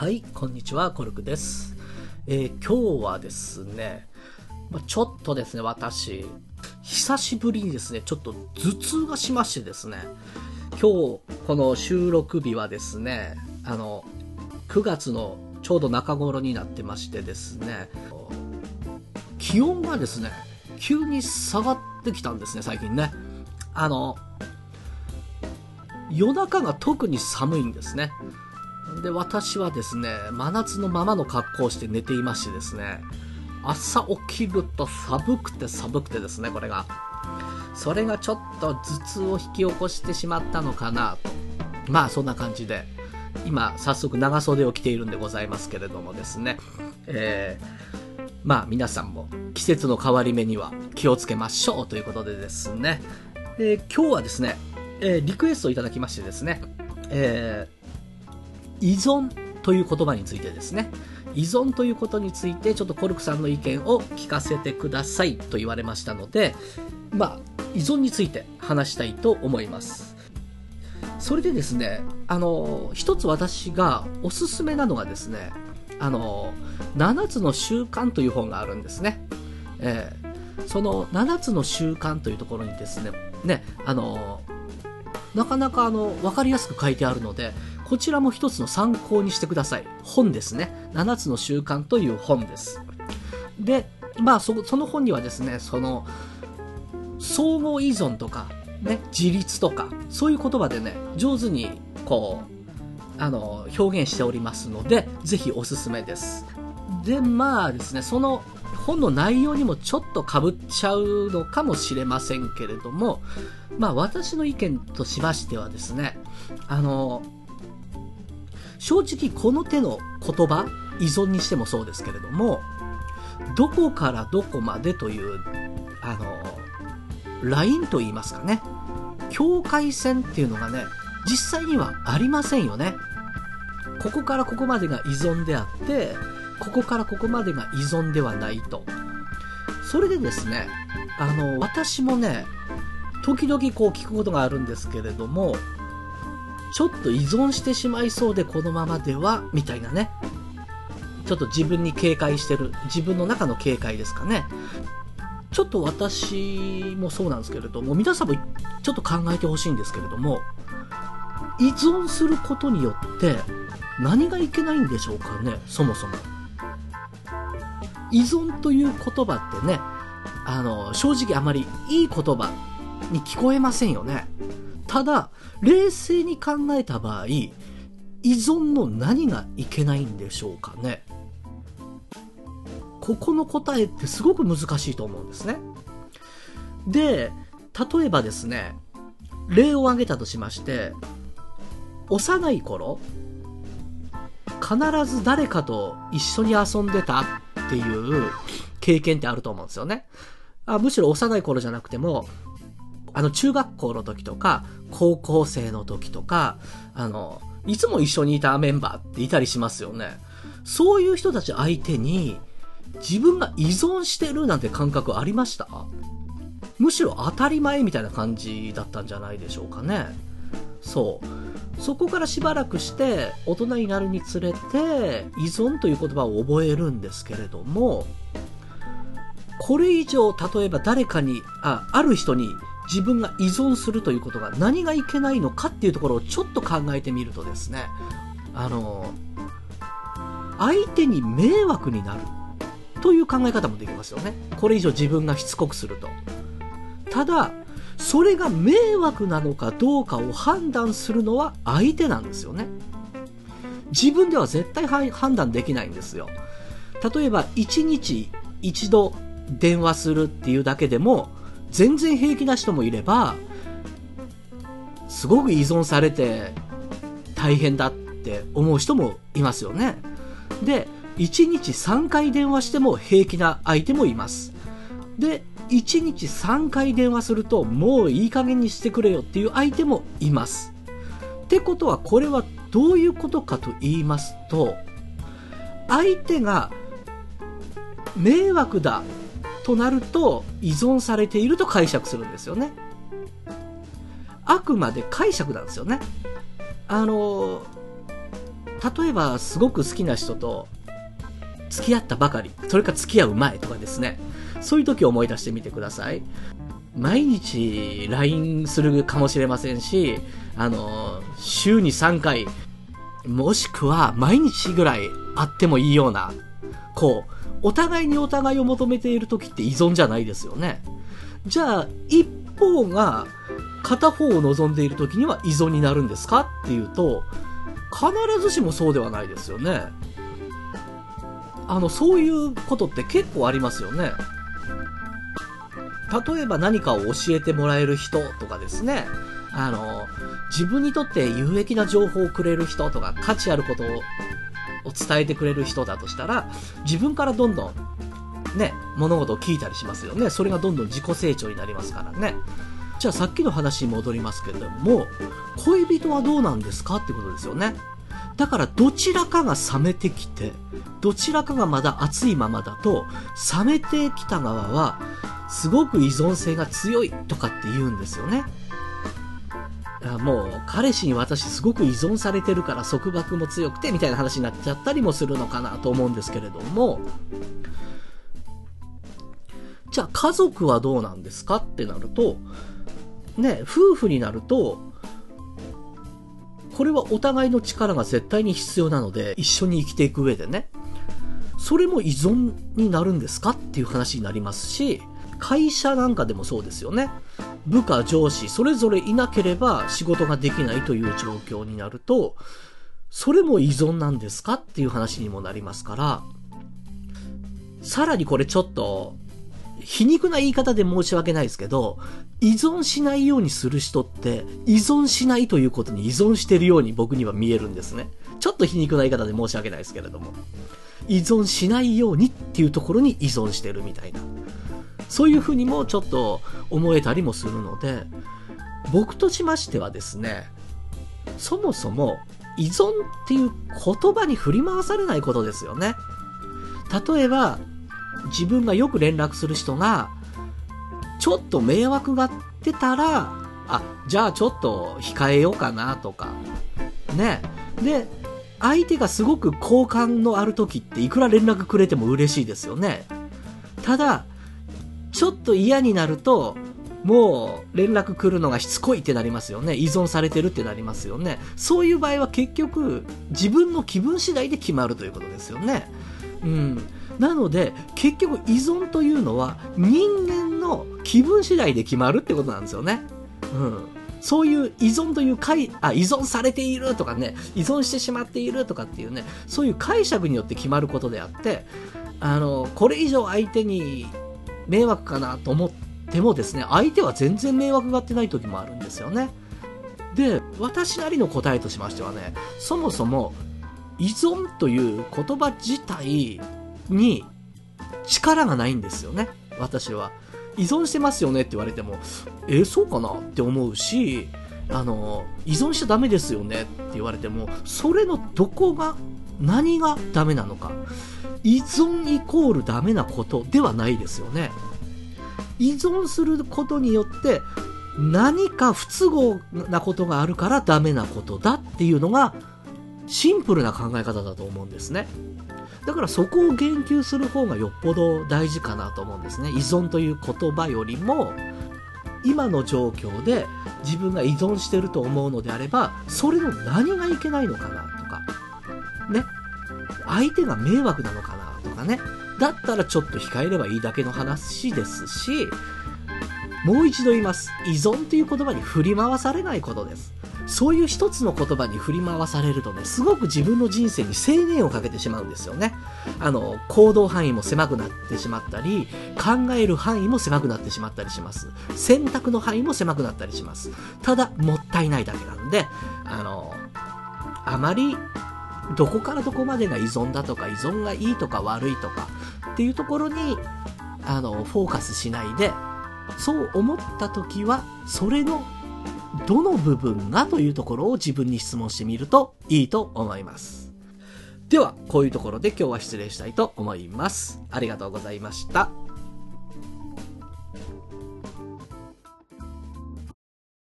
はい、こんにちは、コルクです。えー今日はですね、まちょっとですね、私、久しぶりにですね、ちょっと頭痛がしましてですね、今日、この収録日はですね、あの、9月のちょうど中頃になってましてですね、気温がですね、急に下がってきたんですね、最近ね。あの、夜中が特に寒いんですね。で、私はですね、真夏のままの格好をして寝ていましてですね、朝起きると寒くて寒くてですね、これが。それがちょっと頭痛を引き起こしてしまったのかなと。まあ、そんな感じで、今、早速長袖を着ているんでございますけれどもですね、えー、まあ、皆さんも季節の変わり目には気をつけましょうということでですね、えー今日はですね、えーリクエストをいただきましてですね、えー依存という言葉についてですね。依存ということについてちょっとコルクさんの意見を聞かせてくださいと言われましたのでまあ依存について話したいと思います。それでですねあの一つ私がおすすめなのがですねあの7つの習慣という本があるんですね、えーその7つの習慣というところにですねねあのなかなかあの分かりやすく書いてあるのでこちらも一つの参考にしてください。本ですね。7つの習慣という本です。で、まあそ、その本にはですね、その、相互依存とか、ね、自立とか、そういう言葉でね、上手に、こう、あの、表現しておりますので、ぜひおすすめです。で、まあですね、その本の内容にもちょっと被っちゃうのかもしれませんけれども、まあ私の意見としましてはですね、あの、正直この手の言葉依存にしてもそうですけれどもどこからどこまでというあのラインと言いますかね境界線っていうのがね実際にはありませんよね。ここからここまでが依存であってここからここまでが依存ではないと。それでですねあの私もね時々こう聞くことがあるんですけれどもちょっと依存してしまいそうでこのままでは、みたいなね。ちょっと自分に警戒してる。自分の中の警戒ですかね。ちょっと私もそうなんですけれども、皆さんもちょっと考えてほしいんですけれども、依存することによって何がいけないんでしょうかね、そもそも。依存という言葉ってね、あの、正直あまりいい言葉に聞こえませんよね。ただ、冷静に考えた場合、依存の何がいけないんでしょうかね。ここの答えってすごく難しいと思うんですね。で、例えばですね、例を挙げたとしまして、幼い頃、必ず誰かと一緒に遊んでたっていう経験ってあると思うんですよね。あむしろ幼い頃じゃなくても、あの、中学校の時とか、高校生の時とか、あの、いつも一緒にいたメンバーっていたりしますよね。そういう人たち相手に、自分が依存してるなんて感覚ありました？むしろ当たり前みたいな感じだったんじゃないでしょうかね。そう。そこからしばらくして、大人になるにつれて、依存という言葉を覚えるんですけれども、これ以上、例えば誰かに、あ、ある人に自分が依存するということが何がいけないのかっていうところをちょっと考えてみるとですね、あの、相手に迷惑になるという考え方もできますよね。これ以上自分がしつこくすると。ただ、それが迷惑なのかどうかを判断するのは相手なんですよね。自分では絶対判断できないんですよ。例えば、1日1度電話するっていうだけでも、全然平気な人もいれば、すごく依存されて大変だって思う人もいますよね。で、1日3回電話しても平気な相手もいます。で、1日3回電話するともういい加減にしてくれよっていう相手もいます。ってことはこれはどういうことかと言いますと、相手が迷惑だとなると依存されていると解釈するんですよね。あくまで解釈なんですよね。あの、例えばすごく好きな人と付き合ったばかり、それか付き合う前とかですね、そういう時を思い出してみてください。毎日 LINE するかもしれませんし、あの、週に3回、もしくは毎日ぐらい会ってもいいような、こう、お互いにお互いを求めている時って依存じゃないですよね。じゃあ、一方が片方を望んでいる時には依存になるんですかっていうと、必ずしもそうではないですよね。あの、そういうことって結構ありますよね。例えば何かを教えてもらえる人とかですね。あの、自分にとって有益な情報をくれる人とか、価値あることをを伝えてくれる人だとしたら、自分からどんどん、ね、物事を聞いたりしますよね。それがどんどん自己成長になりますからね。じゃあさっきの話に戻りますけれども、恋人はどうなんですかってことですよね。だからどちらかが冷めてきて、どちらかがまだ熱いままだと、冷めてきた側は、すごく依存性が強いとかって言うんですよね。もう彼氏に私すごく依存されてるから束縛も強くてみたいな話になっちゃったりもするのかなと思うんですけれども、じゃあ家族はどうなんですかってなると、ね、夫婦になると、これはお互いの力が絶対に必要なので、一緒に生きていく上でね、それも依存になるんですかっていう話になりますし、会社なんかでもそうですよね。部下、上司、それぞれいなければ仕事ができないという状況になると、それも依存なんですかっていう話にもなりますから、さらにこれちょっと、皮肉な言い方で申し訳ないですけど、依存しないようにする人って、依存しないということに依存してるように僕には見えるんですね。ちょっと皮肉な言い方で申し訳ないですけれども。依存しないようにっていうところに依存してるみたいな。そういうふうにもちょっと思えたりもするので、僕としましてはですね、そもそも依存っていう言葉に振り回されないことですよね。例えば、自分がよく連絡する人が、ちょっと迷惑がってたら、あ、じゃあちょっと控えようかなとか、ね。で、相手がすごく好感のある時っていくら連絡くれても嬉しいですよね。ただ、ちょっと嫌になると、もう連絡来るのがしつこいってなりますよね。依存されてるってなりますよね。そういう場合は結局自分の気分次第で決まるということですよね。うん。なので結局依存というのは人間の気分次第で決まるってことなんですよね。うん。そういう依存という解、あ、依存されているとかね、依存してしまっているとかっていうね、そういう解釈によって決まることであって、あの、これ以上相手に迷惑かなと思ってもですね、相手は全然迷惑がってない時もあるんですよね。で、私なりの答えとしましてはね、そもそも依存という言葉自体に力がないんですよね、私は。依存してますよねって言われても、えー、そうかなって思うし、あの、依存しちゃダメですよねって言われても、それのどこが、何がダメなのか。依存イコールダメなことではないですよね。依存することによって何か不都合なことがあるからダメなことだっていうのがシンプルな考え方だと思うんですね。だからそこを言及する方がよっぽど大事かなと思うんですね。依存という言葉よりも今の状況で自分が依存してると思うのであればそれの何がいけないのかなとかね相手が迷惑なのかなとかね。だったらちょっと控えればいいだけの話ですし、もう一度言います。依存という言葉に振り回されないことです。そういう一つの言葉に振り回されるとね、すごく自分の人生に制限をかけてしまうんですよね。あの、行動範囲も狭くなってしまったり、考える範囲も狭くなってしまったりします。選択の範囲も狭くなったりします。ただ、もったいないだけなんで、あの、あまりどこからどこまでが依存だとか依存がいいとか悪いとかっていうところにあのフォーカスしないでそう思った時はそれのどの部分がというところを自分に質問してみるといいと思います。ではこういうところで今日は失礼したいと思います。ありがとうございました。